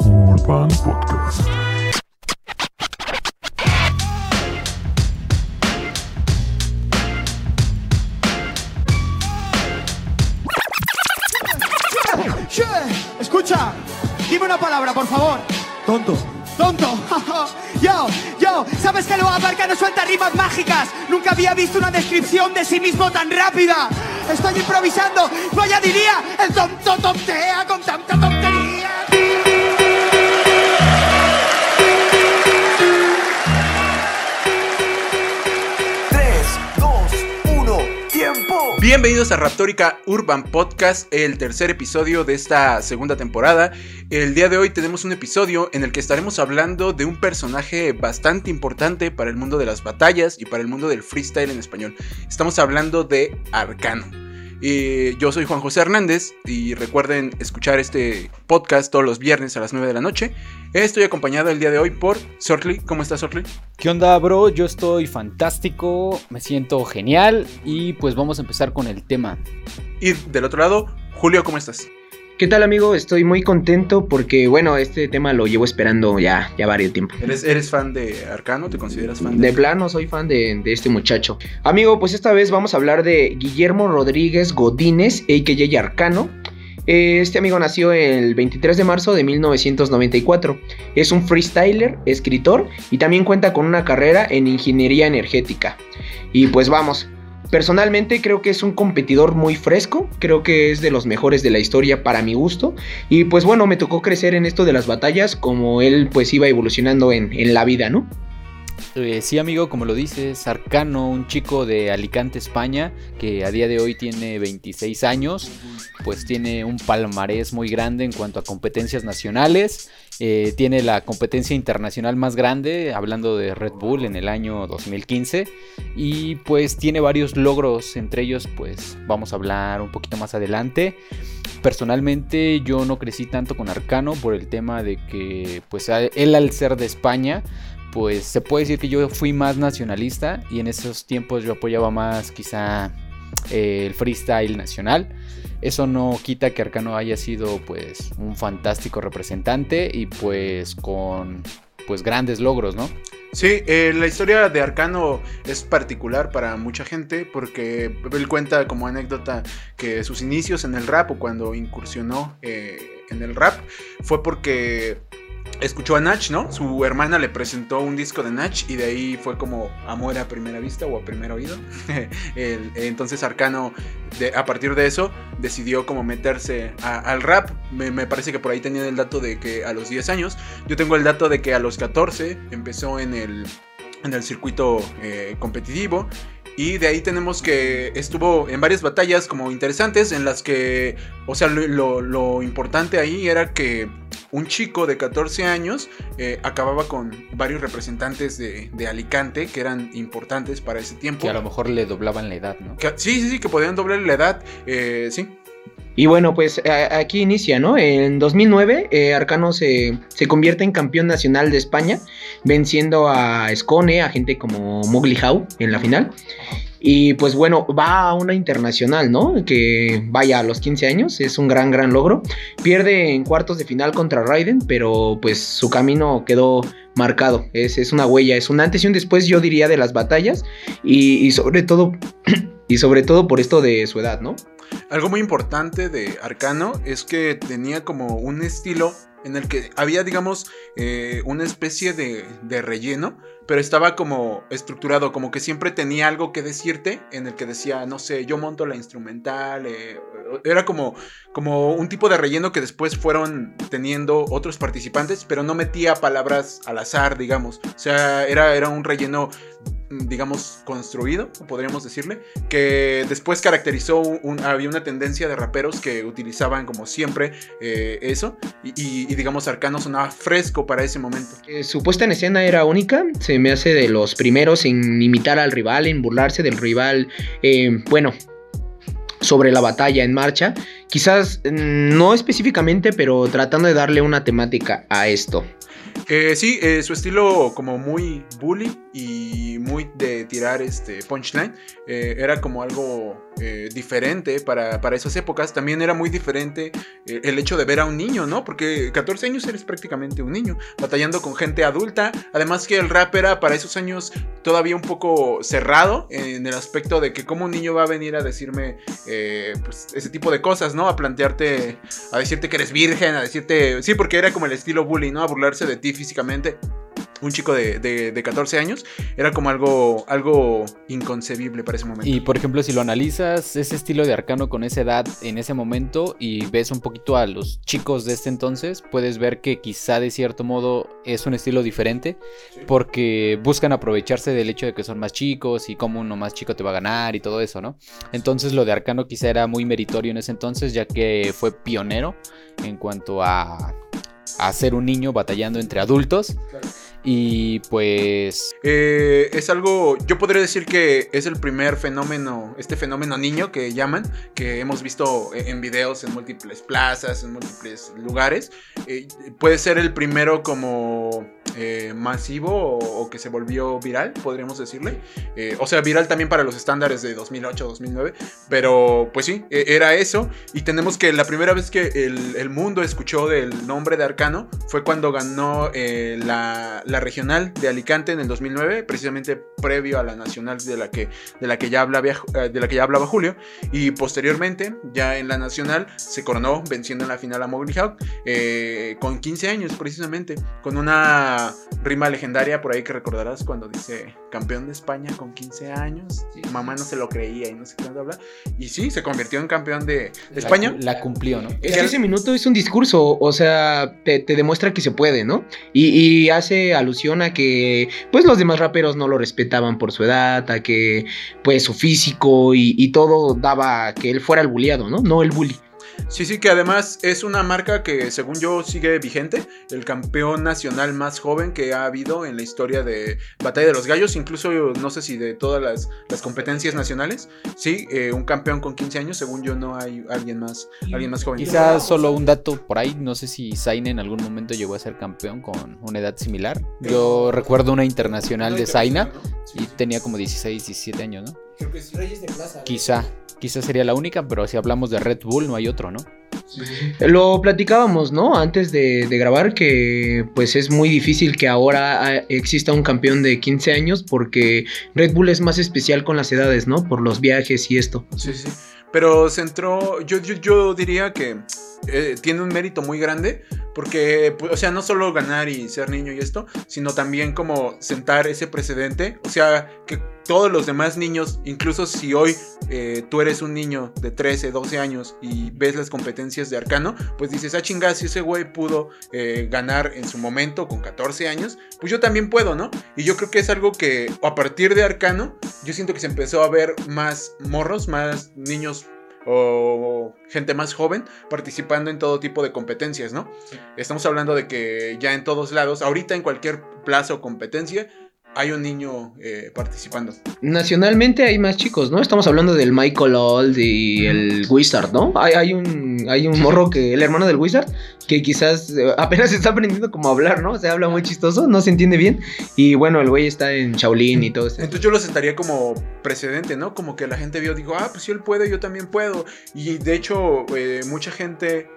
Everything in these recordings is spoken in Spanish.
Urban Podcast. Escucha, dime una palabra, por favor. Tonto. Tonto. yo, yo, ¿sabes que luego Aparca no suelta rimas mágicas? Nunca había visto una descripción de sí mismo tan rápida. Estoy improvisando. Vaya diría, el tonto tontea con Bienvenidos a Raptórica Urban Podcast, el tercer episodio de esta segunda temporada. El día de hoy tenemos un episodio en el que estaremos hablando de un personaje bastante importante para el mundo de las batallas y para el mundo del freestyle en español. Estamos hablando de Arcano. Yo soy Juan José Hernández y recuerden escuchar este podcast todos los viernes a las 9 de la noche. Estoy acompañado el día de hoy por Sortly. ¿Cómo estás, Sortly? ¿Qué onda, bro? Yo estoy fantástico, me siento genial y pues vamos a empezar con el tema. Y del otro lado, Julio, ¿cómo estás? ¿Qué tal amigo? Estoy muy contento porque, bueno, este tema lo llevo esperando ya, ya varios tiempo. ¿Eres, ¿Eres fan de Arcano? ¿Te consideras fan De plano, soy fan de, de este muchacho. Amigo, pues esta vez vamos a hablar de Guillermo Rodríguez Godínez, a.k.a. Arcano. Eh, Este amigo nació el 23 de marzo de 1994. Es un freestyler, escritor y también cuenta con una carrera en ingeniería energética. Y pues vamos, Personalmente creo que es un competidor muy fresco, creo que es de los mejores de la historia para mi gusto y pues bueno, me tocó crecer en esto de las batallas como él pues iba evolucionando en, en la vida, ¿no? Eh, sí, amigo, como lo dices, Arcano, un chico de Alicante, España, que a día de hoy tiene 26 años, pues tiene un palmarés muy grande en cuanto a competencias nacionales. eh, tiene la competencia internacional más grande, hablando de Red Bull en el año 2015. Y pues tiene varios logros, entre ellos pues vamos a hablar un poquito más adelante. Personalmente yo no crecí tanto con Arcano por el tema de que pues él al ser de España pues se puede decir que yo fui más nacionalista y en esos tiempos yo apoyaba más quizá eh, el freestyle nacional. Eso no quita que Arcano haya sido pues un fantástico representante y pues con pues grandes logros, ¿no? Sí, eh, la historia de Arcano es particular para mucha gente porque él cuenta como anécdota que sus inicios en el rap o cuando incursionó eh, en el rap fue porque escuchó a Nach, ¿no? Su hermana le presentó un disco de Nach y de ahí fue como amor a primera vista o a primer oído. Entonces Arcano, a partir de eso, decidió como meterse al rap. Me, parece que por ahí tenían el dato de que a los 10 años. Yo tengo el dato de que a los 14 empezó en el, en el circuito eh, competitivo. Y de ahí tenemos que estuvo en varias batallas como interesantes en las que, o sea, lo importante ahí era que un chico de 14 años eh, acababa con varios representantes de, de Alicante que eran importantes para ese tiempo. Que a lo mejor le doblaban la edad, ¿no? Que- sí, sí, sí, que podían doblar la edad. eh, sí. Y bueno, pues a- aquí inicia, ¿no? En 2009 eh, Arcano se, se convierte en campeón nacional de España, venciendo a Scone, a gente como Mowgli Howe en la final. Y pues bueno, va a una internacional, ¿no? Que vaya a los 15 años, es un gran, gran logro. Pierde en cuartos de final contra Raiden, pero pues su camino quedó marcado. Es, es una huella, es un antes y un después, yo diría, de las batallas. Y, sobre todo, y sobre todo por esto de su edad, ¿no? Algo muy importante de Arcano es que tenía como un estilo en el que había, digamos, eh, una especie de relleno, pero estaba como estructurado, como que siempre tenía algo que decirte, en el que decía, no sé, yo monto la instrumental, eh, era como, como un tipo de relleno que después fueron teniendo otros participantes, pero no metía palabras al azar, digamos, o sea, era, era un relleno digamos, construido, podríamos decirle, que después caracterizó, un, había una tendencia de raperos que utilizaban como siempre eh, eso, y, digamos, Arcano sonaba fresco para ese momento. Eh, su puesta en escena era única, se me hace de los primeros en imitar al rival, en burlarse del rival, eh, bueno, sobre la batalla en marcha, quizás mm, no específicamente, pero tratando de darle una temática a esto. Eh, sí, eh, su estilo como muy bully y muy de tirar este punchline era como algo eh, diferente para, para, esas épocas. También era muy diferente eh, el hecho de ver a un niño, ¿no? Porque 14 años eres prácticamente un niño, batallando con gente adulta. Además que el rap era para esos años todavía un poco cerrado en el aspecto de que como un niño va a venir a decirme eh, pues, ese tipo de cosas, ¿no? A plantearte, a decirte que eres virgen, a decirte... Sí, porque era como el estilo bully, ¿no? A burlarse de ti físicamente un chico de, de, 14 años, era como algo, algo inconcebible para ese momento. Y por ejemplo, si lo analizas, ese estilo de arcano con esa edad en ese momento y ves un poquito a los chicos de este entonces, puedes ver que quizá de cierto modo es un estilo diferente, porque buscan aprovecharse del hecho de que son más chicos y cómo uno más chico te va a ganar y todo eso, ¿no? Entonces lo de arcano quizá era muy meritorio en ese entonces, ya que fue pionero en cuanto a, a ser un niño batallando entre adultos. Y pues... Eh, es algo, yo podría decir que es el primer fenómeno, este fenómeno niño que llaman, que hemos visto en videos en múltiples plazas, en múltiples lugares. Eh, puede ser el primero como eh, masivo o, que se volvió viral, podríamos decirle. o sea, viral también para los estándares de 2008, 2009. Pero pues sí, e, era eso. Y tenemos que la primera vez que el mundo escuchó del nombre de Arcano fue cuando ganó la la regional de Alicante en el 2009, precisamente previo a la nacional de la que, de la que, ya, hablaba, eh, de la que ya hablaba Julio. Y posteriormente, ya en la nacional, se coronó venciendo en la final a Mowgli Hawk eh, con 15 años, precisamente, con una rima legendaria por ahí que recordarás cuando dice campeón de España con 15 años. Mamá no se lo creía y no sé qué habla. Y sí, se convirtió en campeón de, España. La cumplió, ¿no? Es ese minuto es un discurso, o sea, te, demuestra que se puede, ¿no? Y, y hace alusión a que pues los demás raperos no lo respetaban por su edad, a que pues su físico y, todo daba que él fuera el bulliado, ¿no? No el bully. Sí, sí, que además es una marca que según yo sigue vigente, el campeón nacional más joven que ha habido en la historia de Batalla de los Gallos, incluso no sé si de todas las, competencias nacionales, sí, eh, un campeón con 15 años, según yo no hay alguien más, alguien más joven. Quizás solo un dato por ahí, no sé si Zayn en algún momento llegó a ser campeón con una edad similar. Yo recuerdo una internacional de Zaina y tenía como 16, 17 años, ¿no? Creo que es Reyes de Plaza. Quizá. Quizá sería la única, pero si hablamos de Red Bull no hay otro, ¿no? Lo platicábamos, ¿no? Antes de, grabar que pues es muy difícil que ahora exista un campeón de 15 años porque Red Bull es más especial con las edades, ¿no? Por los viajes y esto. Sí, sí. Pero se entró, yo, yo, diría que eh, tiene un mérito muy grande, porque, pues, o sea, no solo ganar y ser niño y esto, sino también como sentar ese precedente, o sea, que todos los demás niños, incluso si hoy eh, tú eres un niño de 13, 12 años y ves las competencias de Arcano, pues dices, ah, chingada, si ese güey pudo eh, ganar en su momento con 14 años, pues yo también puedo, ¿no? Y yo creo que es algo que a partir de Arcano, yo siento que se empezó a ver más morros, más niños o gente más joven participando en todo tipo de competencias, ¿no? Estamos hablando de que ya en todos lados, ahorita en cualquier plaza o competencia, hay un niño eh, participando. Nacionalmente hay más chicos, ¿no? Estamos hablando del Michael Old y el Wizard, ¿no? Hay, hay, un, hay un morro que, el hermano del Wizard, que quizás eh, apenas está aprendiendo cómo hablar, ¿no? Se habla muy chistoso, no se entiende bien. Y bueno, el güey está en Shaolin y todo eso. Entonces yo los estaría como precedente, ¿no? Como que la gente vio, digo, ah, pues si él puede, yo también puedo. Y de hecho, eh, mucha gente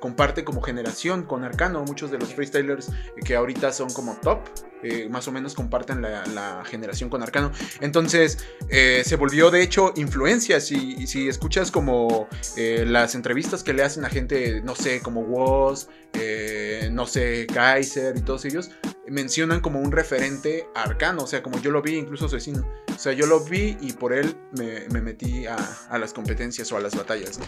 comparte como generación con Arcano, muchos de los freestylers que ahorita son como top eh, más o menos comparten la, generación con Arcano. Entonces eh, se volvió de hecho influencia. Si, si escuchas como eh, las entrevistas que le hacen a gente, no sé, como Woz, no sé, Kaiser y todos ellos, mencionan como un referente Arcano. O sea, como yo lo vi, incluso asesino. O sea, yo lo vi y por él me, metí a, a, las competencias o a las batallas.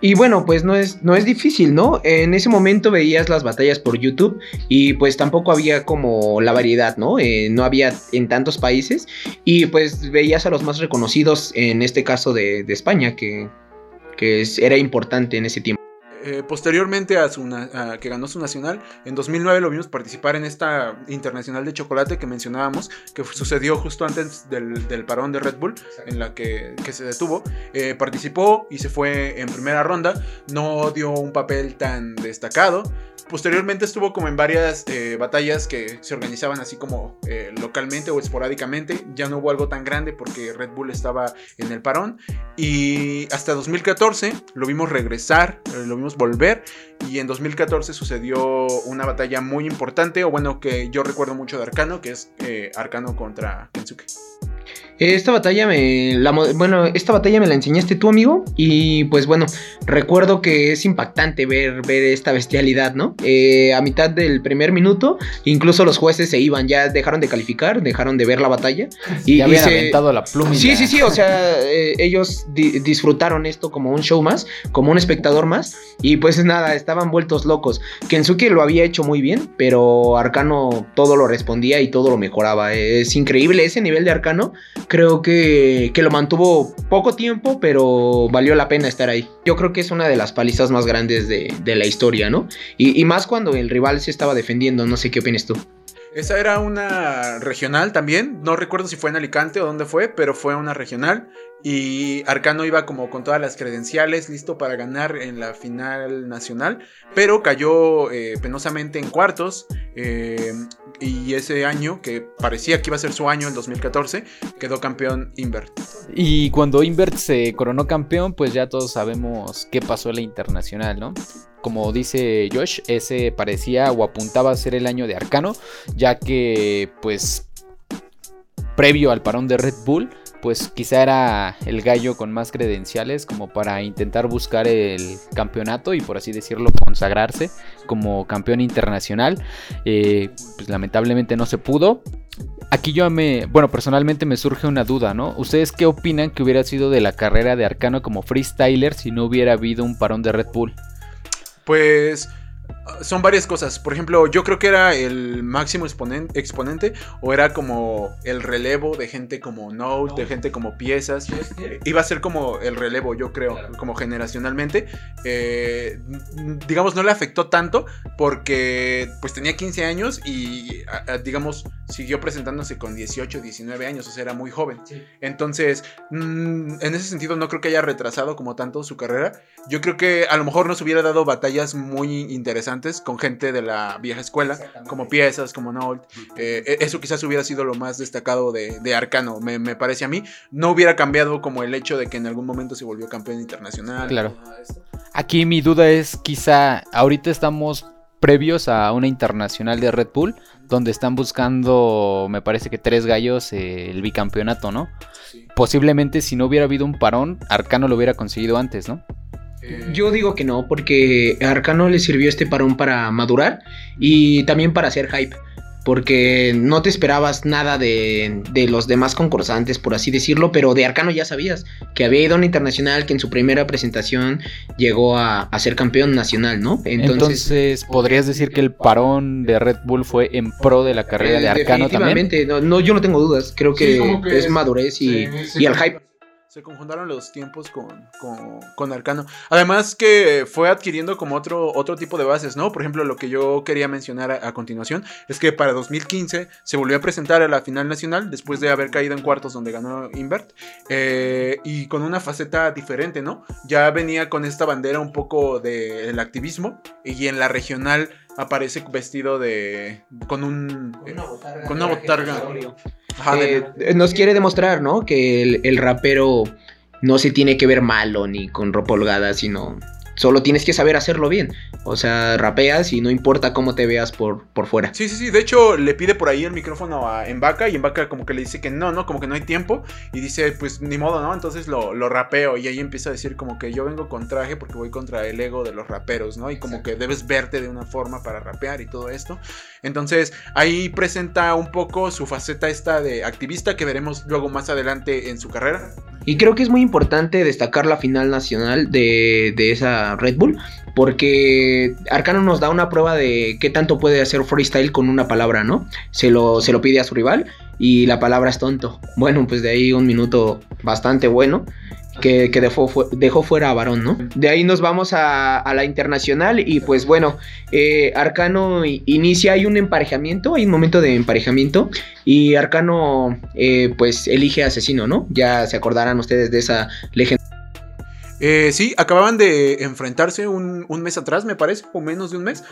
Y bueno, pues no es, no es difícil, ¿no? En ese momento veías las batallas por YouTube y pues tampoco había como la variedad, ¿no? Eh, no había en tantos países y pues veías a los más reconocidos, en este caso de, España, que, que era importante en ese tiempo. Eh, posteriormente a, su na- a que ganó su nacional, en 2009 lo vimos participar en esta internacional de chocolate que mencionábamos, que sucedió justo antes del, del parón de Red Bull, en la que, que se detuvo. Eh, participó y se fue en primera ronda, no dio un papel tan destacado. Posteriormente estuvo como en varias eh, batallas que se organizaban así como localmente o esporádicamente. Ya no hubo algo tan grande porque Red Bull estaba en el parón. Y hasta 2014 lo vimos regresar, lo vimos volver. Y en 2014 sucedió una batalla muy importante, o bueno, que yo recuerdo mucho de Arcano, que es eh, Arcano contra Kensuke. Esta batalla me la, bueno, esta batalla me la enseñaste tú, amigo, y pues bueno, recuerdo que es impactante ver, ver esta bestialidad, ¿no? Eh, a mitad del primer minuto, incluso los jueces se iban, ya dejaron de calificar, dejaron de ver la batalla. Y, ya y habían se- aventado la pluma. Sí, sí, sí, o sea, eh, ellos di- disfrutaron esto como un show más, como un espectador más, y pues nada, estaban vueltos locos. Kensuke lo había hecho muy bien, pero Arcano todo lo respondía y todo lo mejoraba. Es increíble ese nivel de Arcano, creo que, que lo mantuvo poco tiempo, pero valió la pena estar ahí. Yo creo que es una de las palizas más grandes de, de la historia, ¿no? Y, y más cuando el rival se estaba defendiendo, no sé qué opinas tú. Esa era una regional también. No recuerdo si fue en Alicante o dónde fue, pero fue una regional. Y Arcano iba como con todas las credenciales, listo para ganar en la final nacional. Pero cayó eh, penosamente en cuartos. eh, y ese año, que parecía que iba a ser su año, el 2014, quedó campeón Invert. Y cuando Invert se coronó campeón, pues ya todos sabemos qué pasó en la internacional, ¿no? Como dice Josh, ese parecía o apuntaba a ser el año de Arcano, ya que pues previo al parón de Red Bull, pues quizá era el gallo con más credenciales como para intentar buscar el campeonato y por así decirlo consagrarse como campeón internacional. Eh, pues lamentablemente no se pudo. Aquí yo me, bueno, personalmente me surge una duda, ¿no? ¿Ustedes qué opinan que hubiera sido de la carrera de Arcano como freestyler si no hubiera habido un parón de Red Bull? Pues son varias cosas. Por ejemplo, yo creo que era el máximo exponen- exponente o era como el relevo de gente como Note, de gente como piezas. Iba a ser como el relevo, yo creo, como generacionalmente. Eh, digamos, no le afectó tanto porque pues tenía 15 años y a- a- digamos siguió presentándose con 18, 19 años, o sea, era muy joven. Entonces, mm, en ese sentido no creo que haya retrasado como tanto su carrera. Yo creo que a lo mejor nos hubiera dado batallas muy interesantes con gente de la vieja escuela, como piezas, como Nolt. Eh, e- eso quizás hubiera sido lo más destacado de, de Arcano, me, me parece a mí. No hubiera cambiado como el hecho de que en algún momento se volvió campeón internacional. Claro. Aquí mi duda es quizá ahorita estamos previos a una internacional de Red Bull donde están buscando, me parece que tres gallos eh, el bicampeonato, ¿no? Posiblemente si no hubiera habido un parón, Arcano lo hubiera conseguido antes, ¿no? Eh, Yo digo que no, porque a Arcano le sirvió este parón para madurar y también para hacer hype. Porque no te esperabas nada de, de los demás concursantes, por así decirlo, pero de Arcano ya sabías que había ido a una internacional, que en su primera presentación llegó a, a ser campeón nacional, ¿no? Entonces, podrías decir que el parón de Red Bull fue en pro de la carrera de eh, Arcano también. definitivamente, no, no, yo no tengo dudas, creo que, Sí, como que es es- madurez y, sí, sí, y el hype. Se conjuntaron los tiempos con, con, con Arcano. Además que fue adquiriendo como otro, otro tipo de bases, ¿no? Por ejemplo, lo que yo quería mencionar a, a continuación es que para 2015 se volvió a presentar a la final nacional después de haber caído en cuartos donde ganó Invert. eh, y con una faceta diferente, ¿no? Ya venía con esta bandera un poco del activismo y en la regional aparece vestido de... con un... eh, con una botarga. Ajá, de- Eh, nos quiere demostrar, ¿no? Que el, el rapero no se tiene que ver malo ni con ropa holgada, sino solo tienes que saber hacerlo bien. O sea, rapeas y no importa cómo te veas por, por fuera. Sí, sí, sí. De hecho, le pide por ahí el micrófono a Embaka y Embaka como que le dice que no, no, como que no hay tiempo. Y dice, pues ni modo, ¿no? Entonces lo, lo rapeo y ahí empieza a decir como que yo vengo con traje porque voy contra el ego de los raperos, ¿no? Y como que debes verte de una forma para rapear y todo esto. Entonces ahí presenta un poco su faceta esta de activista que veremos luego más adelante en su carrera. Y creo que es muy importante destacar la final nacional de, de esa Red Bull, porque Arcano nos da una prueba de qué tanto puede hacer freestyle con una palabra, ¿no? Se lo, se lo pide a su rival y la palabra es tonto. Bueno, pues de ahí un minuto bastante bueno. que, que dejó, dejó fuera a Varón, ¿no? De ahí nos vamos a, a la internacional y pues bueno, eh, Arcano inicia, hay un emparejamiento, hay un momento de emparejamiento y Arcano eh, pues elige asesino, ¿no? Ya se acordarán ustedes de esa legenda. Eh, sí, acababan de enfrentarse un, un mes atrás, me parece, o menos de un mes,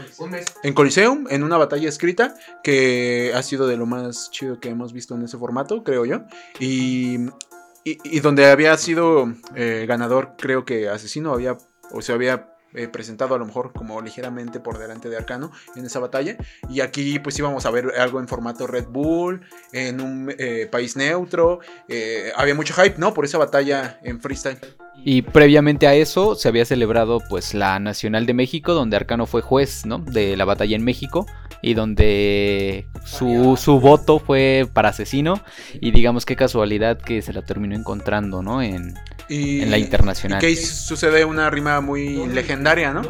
en Coliseum, en una batalla escrita, que ha sido de lo más chido que hemos visto en ese formato, creo yo. Y, y- y donde había sido eh, ganador, creo que Asesino había, o se había eh, presentado a lo mejor como ligeramente por delante de Arcano en esa batalla. Y aquí pues íbamos a ver algo en formato Red Bull, en un eh, país neutro. eh, había mucho hype, ¿no? Por esa batalla en freestyle. Y previamente a eso se había celebrado pues la Nacional de México, donde Arcano fue juez, ¿no? De la batalla en México y donde su, su voto fue para asesino y digamos qué casualidad que se la terminó encontrando, ¿no? En, Y, en la internacional. Y que sucede una rima muy legendaria, ¿no?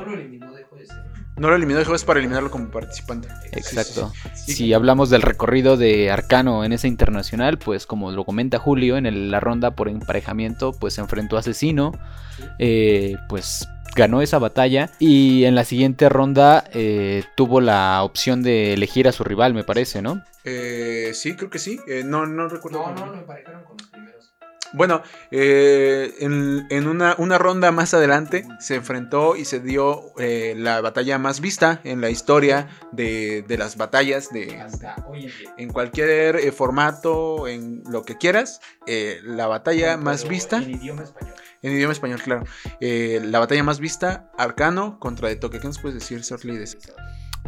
No lo eliminó de jueves para eliminarlo como participante. Exacto. Sí, sí, sí. Si hablamos del recorrido de Arcano en esa internacional, pues como lo comenta Julio, en el- la ronda por emparejamiento, pues se enfrentó a Asesino, eh, pues ganó esa batalla y en la siguiente ronda eh, tuvo la opción de elegir a su rival, me parece, ¿no? Eh, sí, creo que sí. Eh, no, no recuerdo. cómo- emparejaron con los primeros. Bueno, eh, en, en una, una ronda más adelante se enfrentó y se dio eh, la batalla más vista en la historia de, de las batallas de, en cualquier eh, formato, en lo que quieras. eh, la batalla más vista. En idioma español, claro. Eh, la batalla más vista, Arcano contra De Toque. ¿Qué nos puedes decir, eso?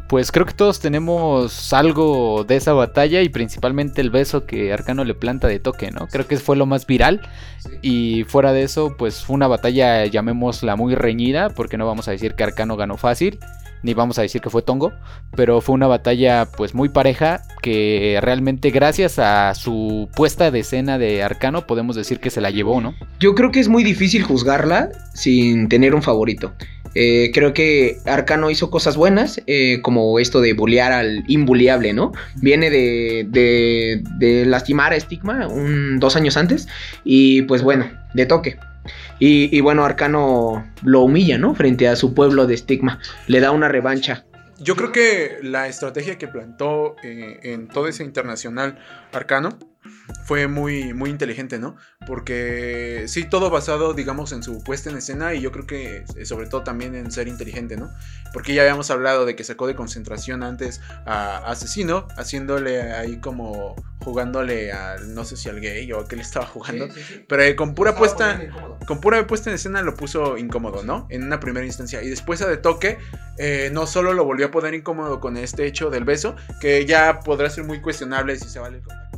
Pues creo que todos tenemos algo de esa batalla y principalmente el beso que Arcano le planta de toque, ¿no? Creo que fue lo más viral y fuera de eso, pues fue una batalla, llamémosla muy reñida, porque no vamos a decir que Arcano ganó fácil, ni vamos a decir que fue Tongo, pero fue una batalla pues muy pareja que realmente gracias a su puesta de escena de Arcano podemos decir que se la llevó, ¿no? Yo creo que es muy difícil juzgarla sin tener un favorito. Eh, creo que Arcano hizo cosas buenas, eh, como esto de bullear al imbuleable, ¿no? Viene de, de, lastimar a Stigma un, dos años antes y pues bueno, de toque. Y, bueno, Arcano lo humilla, ¿no? Frente a su pueblo de Stigma. Le da una revancha. Yo creo que la estrategia que plantó eh, en todo ese internacional arcano fue muy, muy inteligente, ¿no? Porque sí, todo basado, digamos, en su puesta en escena y yo creo que eh, sobre todo también en ser inteligente, ¿no? Porque ya habíamos hablado de que sacó de concentración antes a Asesino, haciéndole ahí como jugándole al, no sé si al gay o a qué le estaba jugando, pero eh, con pura puesta... Con pura puesta en escena lo puso incómodo, ¿no? En una primera instancia. Y después a de toque, eh, no solo lo volvió a poner incómodo con este hecho del beso, que ya podrá ser muy cuestionable si se vale el contacto.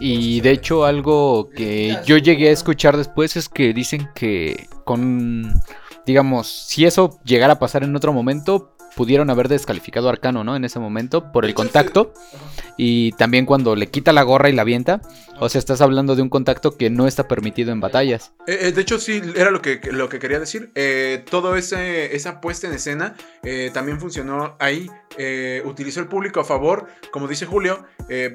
Y de hecho algo que yo llegué a escuchar después es que dicen que con, digamos, si eso llegara a pasar en otro momento, pudieron haber descalificado a Arcano, ¿no? En ese momento, por el contacto. Y también cuando le quita la gorra y la avienta. O sea, estás hablando de un contacto que no está permitido en batallas. Eh, eh, de hecho, sí, era lo que, lo que quería decir. Eh, todo ese, esa puesta en escena también funcionó ahí. Utilizó el público a favor, como dice Julio,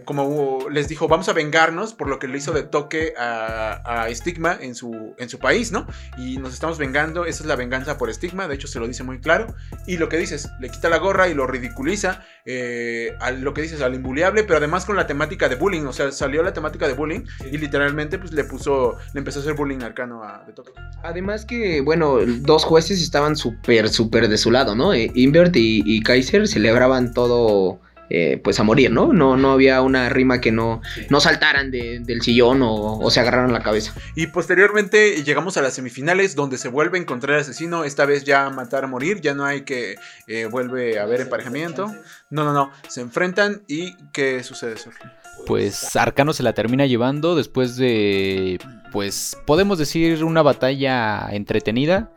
como les dijo, vamos a vengarnos por lo que le hizo de toque a, a Stigma en su, en su país, ¿no? Y nos estamos vengando, esa es la venganza por Stigma, de hecho se lo dice muy claro. Y lo que dices, le quita la gorra y lo ridiculiza, eh, a lo que dices, al imbuleable, pero además con la temática de bullying, o sea, salió la temática de bullying y literalmente pues le puso, le empezó a hacer bullying arcano a de toque. Además que, bueno, dos jueces estaban súper, súper de su lado, ¿no? Eh, Invert y, y Kaiser celebraban todo, eh, pues a morir, ¿no? No, no había una rima que no, no saltaran de- del sillón o, o se agarraran la cabeza. Y posteriormente llegamos a las semifinales donde se vuelve a encontrar el asesino, esta vez ya matar a morir, ya no hay que eh, vuelve a haber emparejamiento. No, no, no, se enfrentan y ¿qué sucede, Sofi? Pues Arcano se la termina llevando después de, pues podemos decir una batalla entretenida.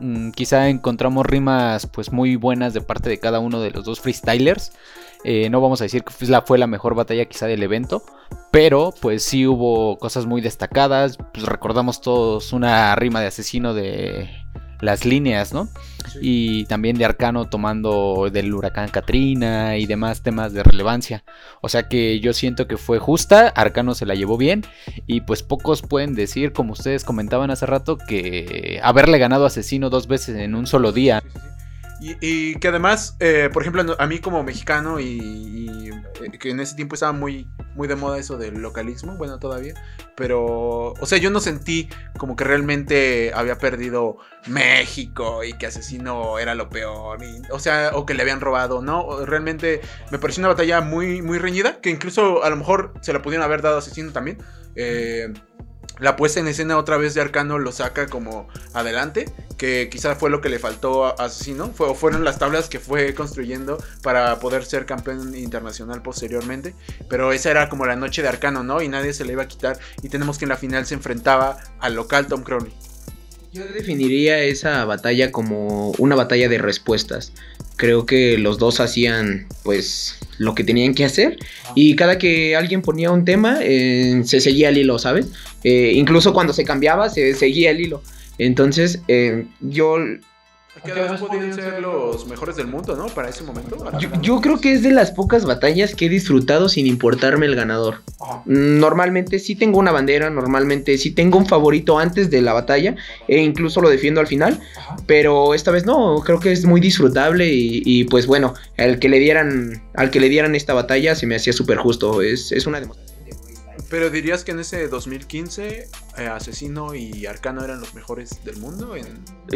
Mm, quizá encontramos rimas pues muy buenas de parte de cada uno de los dos freestylers. Eh, no vamos a decir que fue la, fue la mejor batalla quizá del evento, pero pues sí hubo cosas muy destacadas. Pues recordamos todos una rima de asesino de las líneas, ¿no? Y también de Arcano tomando del huracán Katrina y demás temas de relevancia. O sea que yo siento que fue justa, Arcano se la llevó bien y pues pocos pueden decir, como ustedes comentaban hace rato, que haberle ganado a Asesino dos veces en un solo día. Y, y que además, eh, por ejemplo, a mí como mexicano y, eh, que en ese tiempo estaba muy, muy de moda eso del localismo, bueno, todavía, pero, o sea, yo no sentí como que realmente había perdido México y que Asesino era lo peor, o sea, o que le habían robado, ¿no? Realmente me pareció una batalla muy, muy reñida, que incluso a lo mejor se la pudieron haber dado Asesino también. Eh, la puesta en escena otra vez de Arcano lo saca como adelante, que quizá fue lo que le faltó a Asesino, o fueron las tablas que fue construyendo para poder ser campeón internacional posteriormente, pero esa era como la noche de Arcano, ¿no? Y nadie se le iba a quitar y tenemos que en la final se enfrentaba al local Tom Crowley. Yo definiría esa batalla como una batalla de respuestas. Creo que los dos hacían pues lo que tenían que hacer y cada que alguien ponía un tema eh, se seguía el hilo, ¿sabes? Eh, incluso cuando se cambiaba se seguía el hilo. Entonces eh, yo, Que además podían ser los mejores del mundo, ¿no? Para ese momento. yo, yo creo que es de las pocas batallas que he disfrutado sin importarme el ganador. Mm, Normalmente sí tengo una bandera, normalmente sí tengo un favorito antes de la batalla e incluso lo defiendo al final, pero esta vez no, creo que es muy disfrutable y, y, pues bueno, al que le dieran al que le dieran esta batalla se me hacía súper justo, es, es una demostración. Pero dirías que en ese 2015 eh, Asesino y Arcano eran los mejores del mundo. En...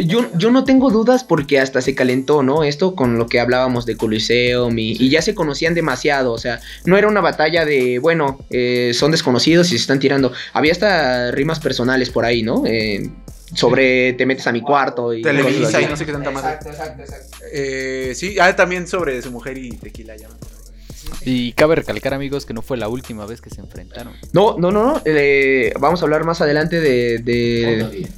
Yo, yo no tengo dudas porque hasta se calentó, ¿no? Esto con lo que hablábamos de Coliseum y, y ya se conocían demasiado, o sea, no era una batalla de, bueno, eh, son desconocidos y se están tirando. Había hasta rimas personales por ahí, ¿no? Eh, sobre te metes a mi cuarto y Televisa y no sé qué tanta madre. exacto, exacto. Eh, sí, ah, también sobre su mujer y tequila ya. me. Y cabe recalcar, amigos, que no fue la última vez que se enfrentaron. No, no, no, no. eh, vamos a hablar más adelante de. de-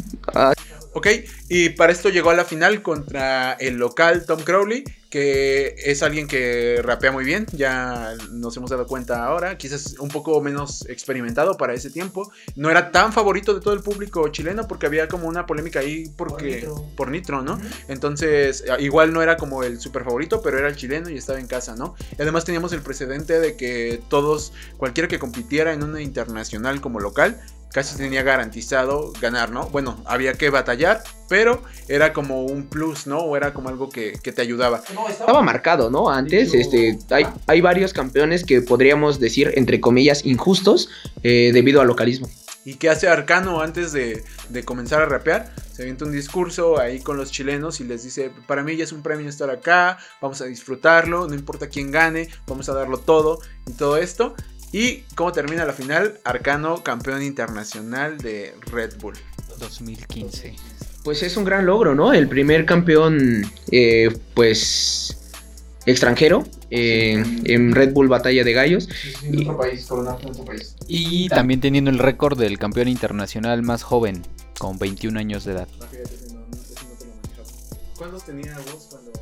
Ok, y para esto llegó a la final contra el local Tom Crowley, que es alguien que rapea muy bien, ya nos hemos dado cuenta ahora, quizás un poco menos experimentado para ese tiempo. No era tan favorito de todo el público chileno porque había como una polémica ahí porque por Nitro, ¿no? Entonces, a- igual no era como el super favorito, pero era el chileno y estaba en casa, ¿no? Y además teníamos el precedente de que todos, cualquiera que compitiera en una internacional como local, casi tenía garantizado ganar, ¿no? Bueno, había que batallar, pero era como un plus, ¿no? O era como algo que, que te ayudaba. estaba marcado, ¿no? Antes, este, hay, hay varios campeones que podríamos decir, entre comillas, injustos eh, debido al localismo. ¿Y qué hace Arcano antes de, de comenzar a rapear? Se avienta un discurso ahí con los chilenos y les dice, para mí ya es un premio estar acá, vamos a disfrutarlo, no importa quién gane, vamos a darlo todo y todo esto. ¿Y cómo termina la final? Arcano, campeón internacional de Red Bull. 2015. Pues es un gran logro, ¿no? El primer campeón, eh, pues, extranjero eh, en Red Bull Batalla de Gallos. En otro país, coronar en otro país. Y también teniendo el récord del campeón internacional más joven, con 21 años de edad. ¿Cuántos tenía vos cuando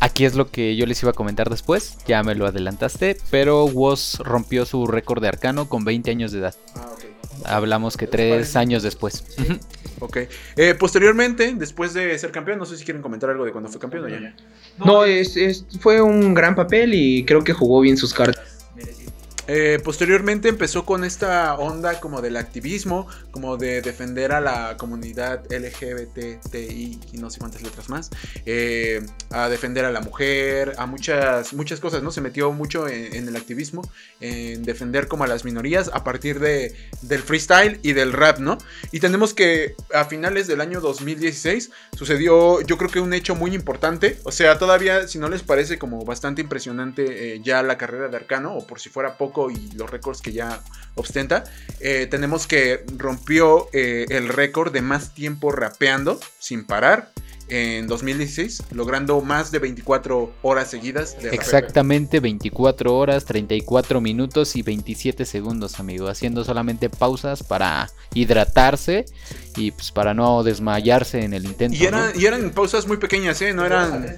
Aquí es lo que yo les iba a comentar después, ya me lo adelantaste, pero Woz rompió su récord de arcano con 20 años de edad. Ah, ok. Hablamos que tres años después. Ok. Eh, posteriormente, después de ser campeón, no sé si quieren comentar algo de cuando fue campeón o ya. No, es, es- fue un gran papel y creo que jugó bien sus cartas. Eh, posteriormente empezó con esta onda como del activismo, como de defender a la comunidad LGBTI y no sé cuántas letras más, eh, a defender a la mujer, a muchas, muchas cosas, ¿no? Se metió mucho en, el activismo, en defender como a las minorías a partir de, del freestyle y del rap, ¿no? Y tenemos que a finales del año 2016 sucedió yo creo que un hecho muy importante, o sea, todavía si no les parece como bastante impresionante eh, ya la carrera de Arcano, o por si fuera poco y los récords que ya ostenta, eh, tenemos que rompió eh, el récord de más tiempo rapeando sin parar en 2016, logrando más de 24 horas seguidas de. Exactamente 24 horas, 34 minutos y 27 segundos, amigo. Haciendo solamente pausas para hidratarse y pues para no desmayarse en el intento. Y, ¿no? eran, y eran pausas muy pequeñas, ¿eh? No eran,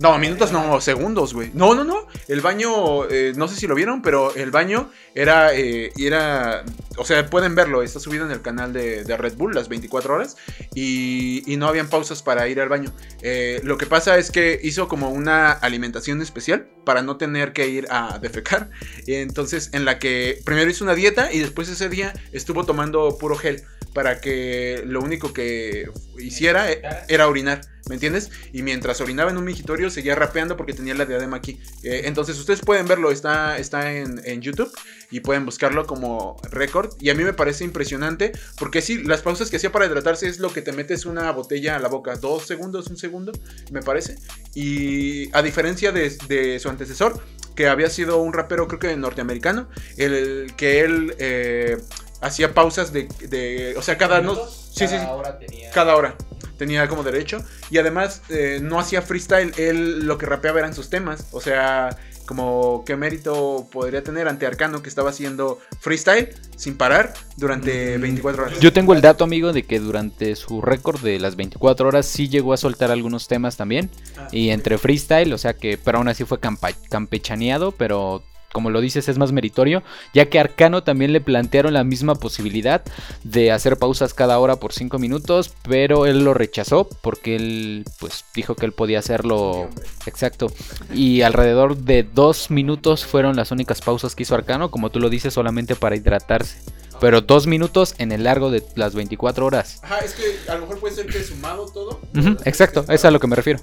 No, minutos no, segundos, güey. No, no, no. El baño, eh, no sé si lo vieron, pero el baño era, eh, era, o sea, pueden verlo, está subido en el canal de, de Red Bull las 24 horas y, y no habían pausas para ir al baño. Eh, lo que pasa es que hizo como una alimentación especial para no tener que ir a defecar. Entonces, en la que primero hizo una dieta y después ese día estuvo tomando puro gel para que lo único que hiciera eh, era orinar. ¿Me entiendes? Y mientras orinaba en un mingitorio seguía rapeando porque tenía la diadema aquí. Eh, entonces ustedes pueden verlo, está, está en, en YouTube y pueden buscarlo como récord. Y a mí me parece impresionante porque sí, las pausas que hacía para hidratarse es lo que te metes una botella a la boca. Dos segundos, un segundo, me parece. Y a diferencia de, de su antecesor, que había sido un rapero creo que norteamericano, el que él... eh, hacía pausas de, de- o sea, cada no, sí, sí, sí, cada hora tenía como derecho. Y además eh, no hacía freestyle, él lo que rapeaba eran sus temas, o sea, como qué mérito podría tener ante Arcano que estaba haciendo freestyle sin parar durante 24 horas. Yo tengo el dato, amigo, de que durante su récord de las 24 horas sí llegó a soltar algunos temas también. Y entre freestyle, o sea que, pero aún así fue campechaneado, pero como lo dices es más meritorio, ya que Arcano también le plantearon la misma posibilidad de hacer pausas cada hora por 5 minutos, pero él lo rechazó porque él pues dijo que él podía hacerlo exacto. Y alrededor de 2 minutos fueron las únicas pausas que hizo Arcano, como tú lo dices, solamente para hidratarse. Pero 2 minutos en el largo de las 24 horas. Ajá, es que a lo mejor puede ser que sumado todo. Exacto, es a lo que me refiero.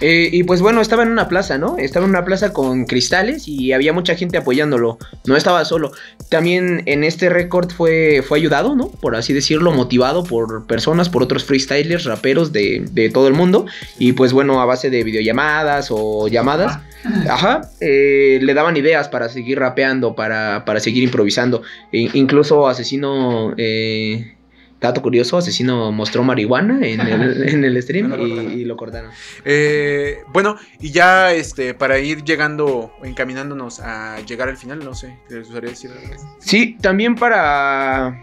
Eh, y pues bueno, estaba en una plaza, ¿no? Estaba en una plaza con cristales y había mucha gente apoyándolo. No estaba solo. También en este récord fue, fue ayudado, ¿no? Por así decirlo, motivado por personas, por otros freestylers, raperos de, de todo el mundo. Y pues bueno, a base de videollamadas o llamadas. Ajá, eh, le daban ideas para seguir rapeando, para, para seguir improvisando. E- incluso Asesino, eh, dato curioso, Asesino mostró marihuana en el, en el stream No y lo cortaron. Eh, bueno, y ya este para ir llegando, encaminándonos a llegar al final, no sé, ¿les gustaría decir algo? Sí, también para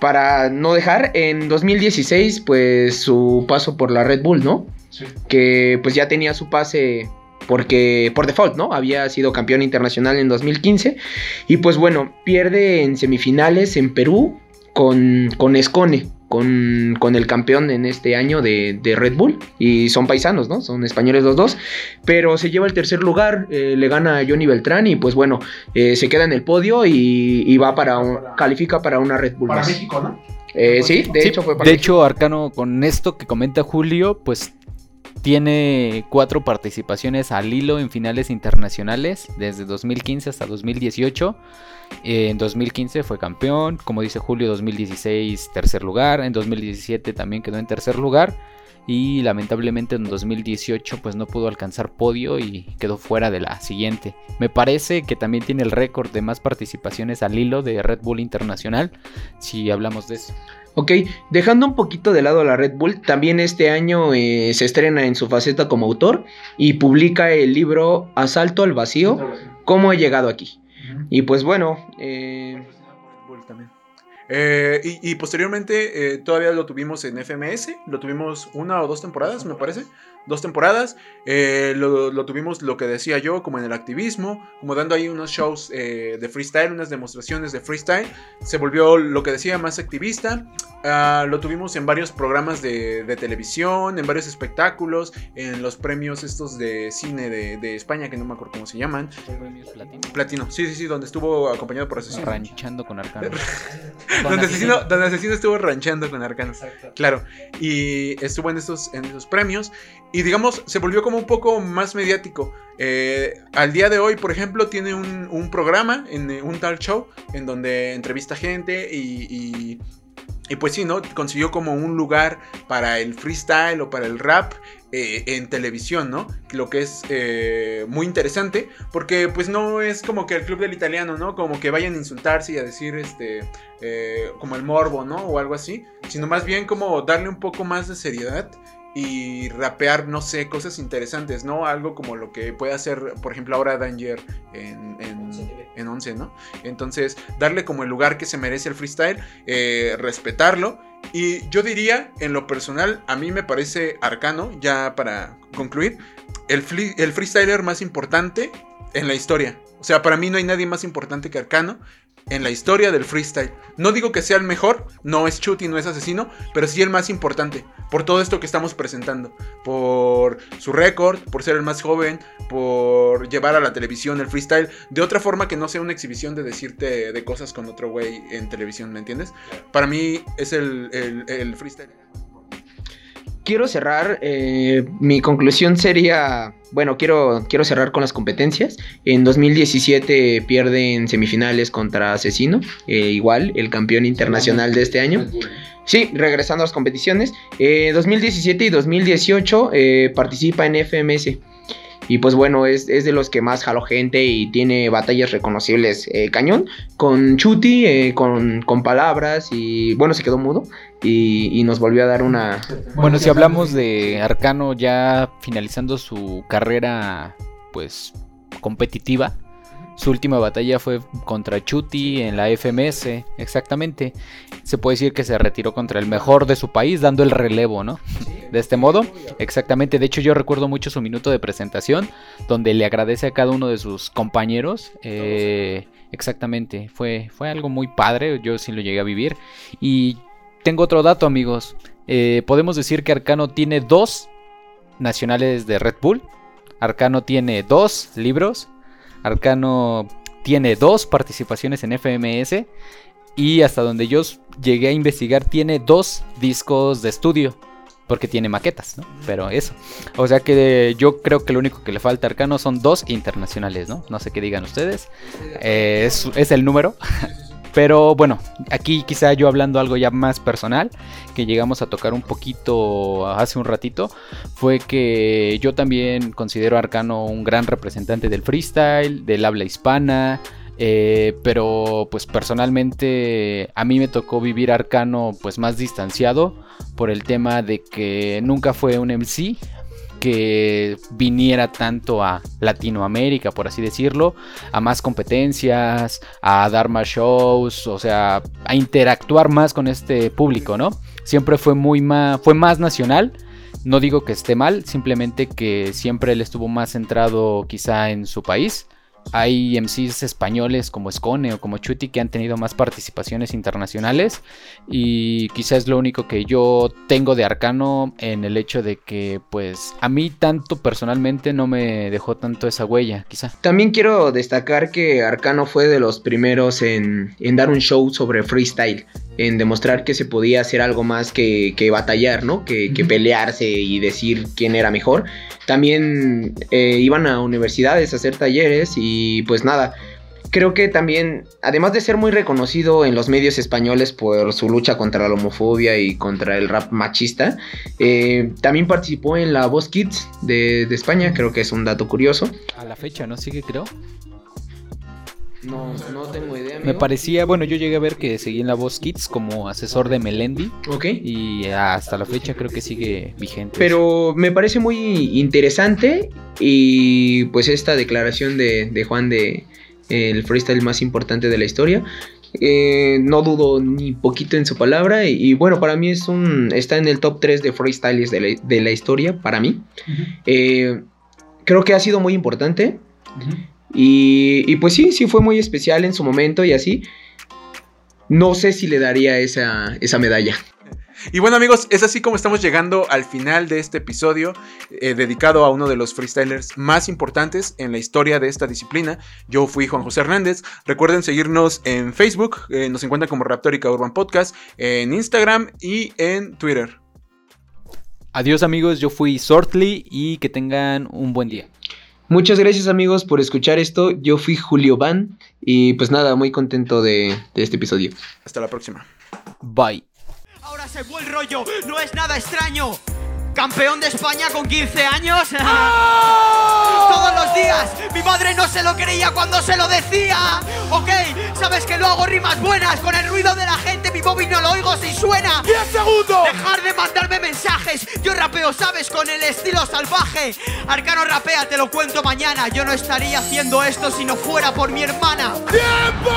para no dejar en 2016 pues su paso por la Red Bull, ¿no? Sí. Que pues ya tenía su pase porque por default, ¿no? Había sido campeón internacional en 2015 y pues bueno, pierde en semifinales en Perú con con Escone. Con, con el campeón en este año de, de Red Bull. Y son paisanos, ¿no? Son españoles los dos. Pero se lleva el tercer lugar. eh, le gana a Johnny Beltrán. Y pues bueno, eh, se queda en el podio y, y va para un, califica para una Red Bull Para más. México, ¿no? Eh, sí, de Sí, hecho fue para de México. hecho, Arcano, con esto que comenta Julio, pues tiene cuatro participaciones al hilo en finales internacionales, desde 2015 hasta 2018. Eh, En 2015 fue campeón, como dice Julio, 2016 tercer lugar, en 2017 también quedó en tercer lugar y lamentablemente en 2018 pues no pudo alcanzar podio y quedó fuera de la siguiente. Me parece que también tiene el récord de más participaciones al hilo de Red Bull Internacional, si hablamos de eso. Ok, dejando un poquito de lado a la Red Bull, también este año eh, se estrena en su faceta como autor y publica el libro Asalto al Vacío, ¿Cómo he llegado aquí? Y pues bueno, eh, también. Eh, y, y posteriormente eh, todavía lo tuvimos en FMS, lo tuvimos una o dos temporadas, me parece. Dos temporadas. Eh, lo, lo tuvimos, lo que decía yo, como en el activismo, como dando ahí unos shows eh, de freestyle, unas demostraciones de freestyle. Se volvió, lo que decía, más activista. Ah, lo tuvimos en varios programas de, de televisión, en varios espectáculos, en los premios estos de cine de, de España, que no me acuerdo cómo se llaman. Platino, sí, sí, sí, donde estuvo acompañado por Asesino. Ranchando con Arcano. donde asesino, donde asesino estuvo ranchando con Arcano. Claro. Y estuvo en estos, en esos premios. Y digamos, se volvió como un poco más mediático. Eh, al día de hoy, por ejemplo, tiene un, un programa, en eh, un tal show, en donde entrevista gente y, y, y pues sí, ¿no? Consiguió como un lugar para el freestyle o para el rap eh, en televisión, ¿no? Lo que es eh, muy interesante, porque pues no es como que el club del italiano, ¿no? Como que vayan a insultarse y a decir, este, eh, como el morbo, ¿no? O algo así, sino más bien como darle un poco más de seriedad y rapear, no sé, cosas interesantes, ¿no? Algo como lo que puede hacer, por ejemplo, ahora Danger en, en, en 11, ¿no? Entonces, darle como el lugar que se merece el freestyle, eh, respetarlo. Y yo diría, en lo personal, a mí me parece arcano, ya para concluir, el, el freestyler más importante en la historia. O sea, para mí no hay nadie más importante que Arcano en la historia del freestyle. No digo que sea el mejor, no es Chuti, no es asesino, pero sí el más importante. Por todo esto que estamos presentando. Por su récord, por ser el más joven, por llevar a la televisión el freestyle. De otra forma que no sea una exhibición de decirte de cosas con otro güey en televisión, ¿me entiendes? Para mí es el, el, el freestyle. Quiero cerrar, eh, mi conclusión sería, bueno, quiero, quiero cerrar con las competencias. En 2017 pierde en semifinales contra Asesino, eh, igual, el campeón internacional de este año. Sí, regresando a las competiciones. Eh, 2017 y 2018 eh, participa en FMS. Y pues bueno, es, es, de los que más jaló gente y tiene batallas reconocibles eh, cañón. Con Chuti, eh, con, con, palabras y bueno, se quedó mudo y, y, nos volvió a dar una... Bueno, si hablamos de Arcano ya finalizando su carrera pues competitiva, su última batalla fue contra Chuti en la FMS, exactamente. Se puede decir que se retiró contra el mejor de su país, dando el relevo, ¿no? De este modo, exactamente. De hecho, yo recuerdo mucho su minuto de presentación, donde le agradece a cada uno de sus compañeros. Eh, exactamente, fue, fue algo muy padre, yo sí lo llegué a vivir. Y tengo otro dato, amigos. Eh, podemos decir que Arcano tiene dos nacionales de Red Bull. Arcano tiene dos libros. Arcano tiene dos participaciones en FMS y hasta donde yo llegué a investigar tiene dos discos de estudio porque tiene maquetas, ¿no? Pero eso. O sea que yo creo que lo único que le falta a Arcano son dos internacionales, ¿no? No sé qué digan ustedes. Eh, es, es el número. Pero bueno, aquí quizá yo hablando algo ya más personal, que llegamos a tocar un poquito hace un ratito, fue que yo también considero Arcano un gran representante del freestyle, del habla hispana, eh, pero pues personalmente a mí me tocó vivir Arcano pues más distanciado por el tema de que nunca fue un MC, que viniera tanto a Latinoamérica, por así decirlo, a más competencias, a dar más shows, o sea, a interactuar más con este público, ¿no? Siempre fue muy más, fue más nacional. No digo que esté mal, simplemente que siempre él estuvo más centrado quizá en su país. Hay MCs españoles como Scone o como Chuti que han tenido más participaciones internacionales y quizás es lo único que yo tengo de Arcano en el hecho de que pues a mí tanto personalmente no me dejó tanto esa huella quizá. También quiero destacar que Arcano fue de los primeros en, en dar un show sobre freestyle, en demostrar que se podía hacer algo más que, que batallar, ¿no? Que, que, pelearse y decir quién era mejor. También eh, iban a universidades a hacer talleres y pues nada. Creo que también, además de ser muy reconocido en los medios españoles por su lucha contra la homofobia y contra el rap machista, eh, también participó en la Voz Kids de, de España, creo que es un dato curioso. A la fecha, ¿no? Sigue, creo. No, no tengo idea. Amigo. Me parecía, bueno, yo llegué a ver que seguía en la voz Kids como asesor de Melendi. Ok. Y hasta la fecha creo que sigue vigente. Pero me parece muy interesante y pues esta declaración de, de Juan de el freestyle más importante de la historia. Eh, no dudo ni poquito en su palabra y, y, bueno, para mí es un está en el top 3 de freestyles de la, de la historia, para mí. Uh -huh. eh, creo que ha sido muy importante. Uh -huh. Y, y, pues sí, sí fue muy especial en su momento y así. No sé si le daría esa, esa medalla. Y bueno amigos, es así como estamos llegando al final de este episodio eh, dedicado a uno de los freestylers más importantes en la historia de esta disciplina. Yo fui Juan José Hernández. Recuerden seguirnos en Facebook, eh, nos encuentran como Raptórica Urban Podcast, en Instagram y en Twitter. Adiós amigos, yo fui Sortly y que tengan un buen día. Muchas gracias amigos por escuchar esto. Yo fui Julio Van y pues nada, muy contento de, de este episodio. Hasta la próxima. Bye. Ahora se fue el rollo, no es nada extraño. Campeón de España con 15 años. ¡Oh! Todos los días. Mi madre no se lo creía cuando se lo decía. Ok, sabes que lo hago rimas buenas. Con el ruido de la gente, mi móvil no lo oigo si suena. 10 segundos. Dejar de mandarme mensajes. Yo rapeo, sabes, con el estilo salvaje. Arcano rapea, te lo cuento mañana. Yo no estaría haciendo esto si no fuera por mi hermana. ¡Tiempo!